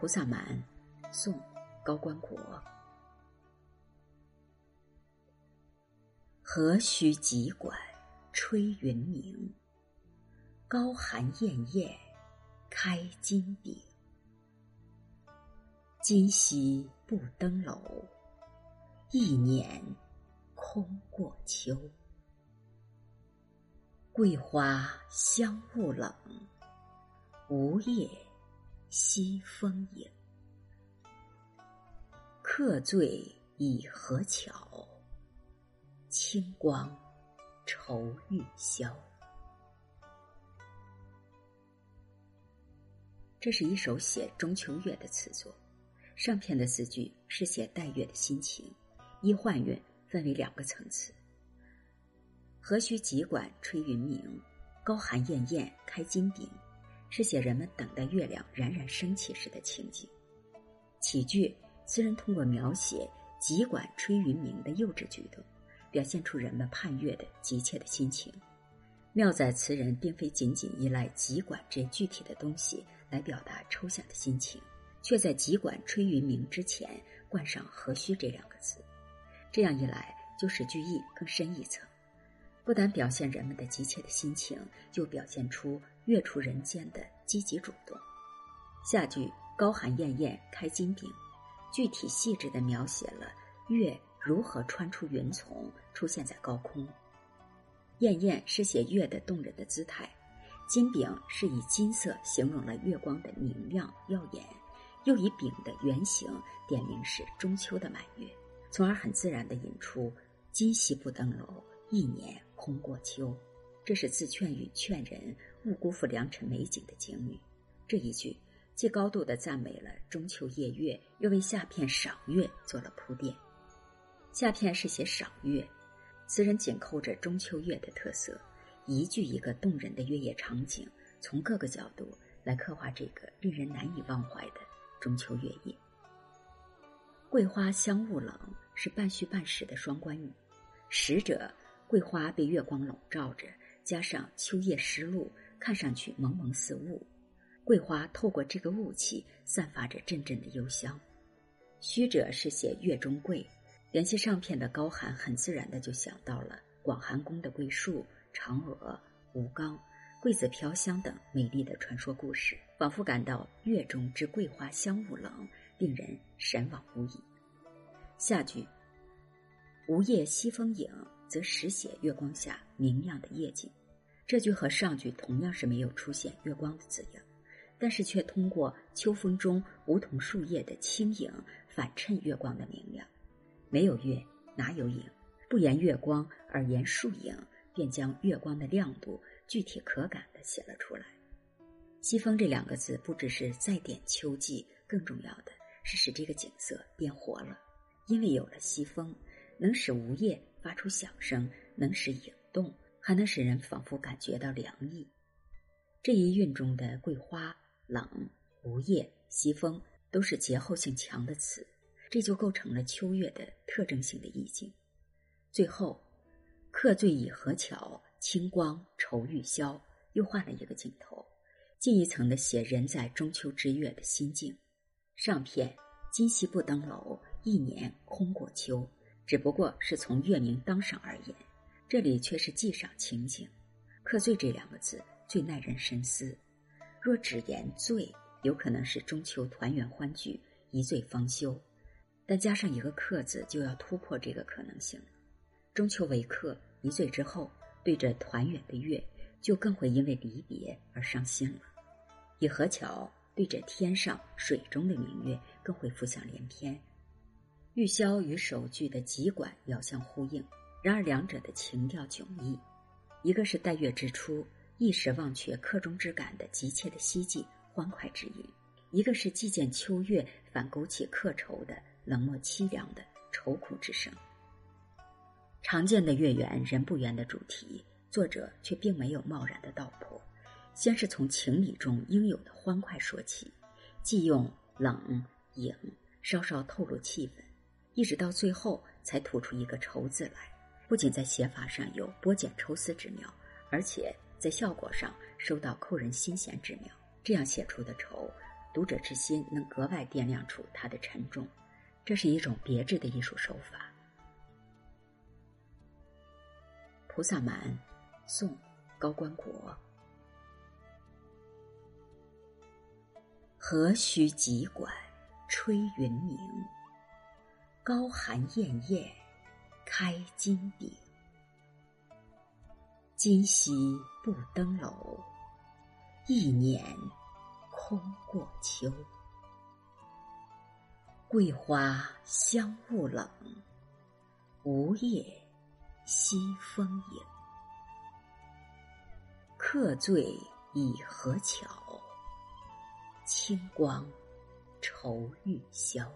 菩萨蛮，宋，高观国。何须急管吹云鸣？高寒艳艳开金顶。今夕不登楼，一年空过秋。桂花香雾冷，梧叶。西风影，客醉已何巧？清光愁欲消。这是一首写中秋月的词作，上片的四句是写待月的心情，一换韵分为两个层次。何须急管吹云鸣，高寒艳艳开金顶。是写人们等待月亮冉冉升起时的情景。起句，词人通过描写急管吹云鸣的幼稚举动，表现出人们盼月的急切的心情。妙在词人并非仅仅依赖急管这具体的东西来表达抽象的心情，却在急管吹云鸣之前冠上何须这两个字。这样一来，就使句意更深一层。不但表现人们的急切的心情，就表现出月出人间的积极主动。下句“高寒艳艳开金顶”，具体细致地描写了月如何穿出云丛出现在高空。艳艳是写月的动人的姿态，金饼是以金色形容了月光的明亮耀眼，又以饼的圆形点明是中秋的满月，从而很自然地引出“今夕不登楼”。一年空过秋，这是自劝与劝人勿辜负良辰美景的警语。这一句既高度的赞美了中秋夜月，又为下片赏月做了铺垫。下片是写赏月，词人紧扣着中秋月的特色，一句一个动人的月夜场景，从各个角度来刻画这个令人难以忘怀的中秋月夜。桂花香雾冷是半虚半实的双关语，实者。桂花被月光笼罩着，加上秋叶湿露，看上去蒙蒙似雾。桂花透过这个雾气，散发着阵阵的幽香。虚者是写月中桂，联系上片的高寒，很自然的就想到了广寒宫的桂树、嫦娥、吴刚、桂子飘香等美丽的传说故事，仿佛感到月中之桂花香雾冷，令人神往不已。下句，梧叶西风影。则实写月光下明亮的夜景，这句和上句同样是没有出现月光的字样，但是却通过秋风中梧桐树叶的轻影反衬月光的明亮。没有月哪有影？不言月光而言树影，便将月光的亮度具体可感的写了出来。西风这两个字不只是再点秋季，更重要的是使这个景色变活了，因为有了西风，能使梧叶。发出响声，能使影动，还能使人仿佛感觉到凉意。这一韵中的桂花、冷、梧叶、西风，都是节后性强的词，这就构成了秋月的特征性的意境。最后，客醉倚河桥，清光愁欲消，又换了一个镜头，进一层的写人在中秋之月的心境。上片今夕不登楼，一年空过秋。只不过是从月明当上而言，这里却是记上情景。客醉这两个字最耐人深思。若只言醉，有可能是中秋团圆欢聚，一醉方休；但加上一个客字，就要突破这个可能性了。中秋为客，一醉之后，对着团圆的月，就更会因为离别而伤心了。以何巧对着天上水中的明月，更会浮想联翩。玉箫与首句的急管遥相呼应，然而两者的情调迥异。一个是待月之初，一时忘却客中之感的急切的希冀、欢快之意；一个是既见秋月，反勾起客愁的冷漠凄凉的愁苦之声。常见的月圆人不圆的主题，作者却并没有贸然的道破，先是从情理中应有的欢快说起，既用冷影稍稍透露气氛。一直到最后才吐出一个“愁”字来，不仅在写法上有剥茧抽丝之妙，而且在效果上收到扣人心弦之妙。这样写出的愁，读者之心能格外掂量出它的沉重。这是一种别致的艺术手法。《菩萨蛮》，宋·高观国。何须急管吹云鸣？高寒艳艳开金顶。今夕不登楼，一年空过秋。桂花香雾冷，梧叶西风影。客醉已何巧？清光愁欲消。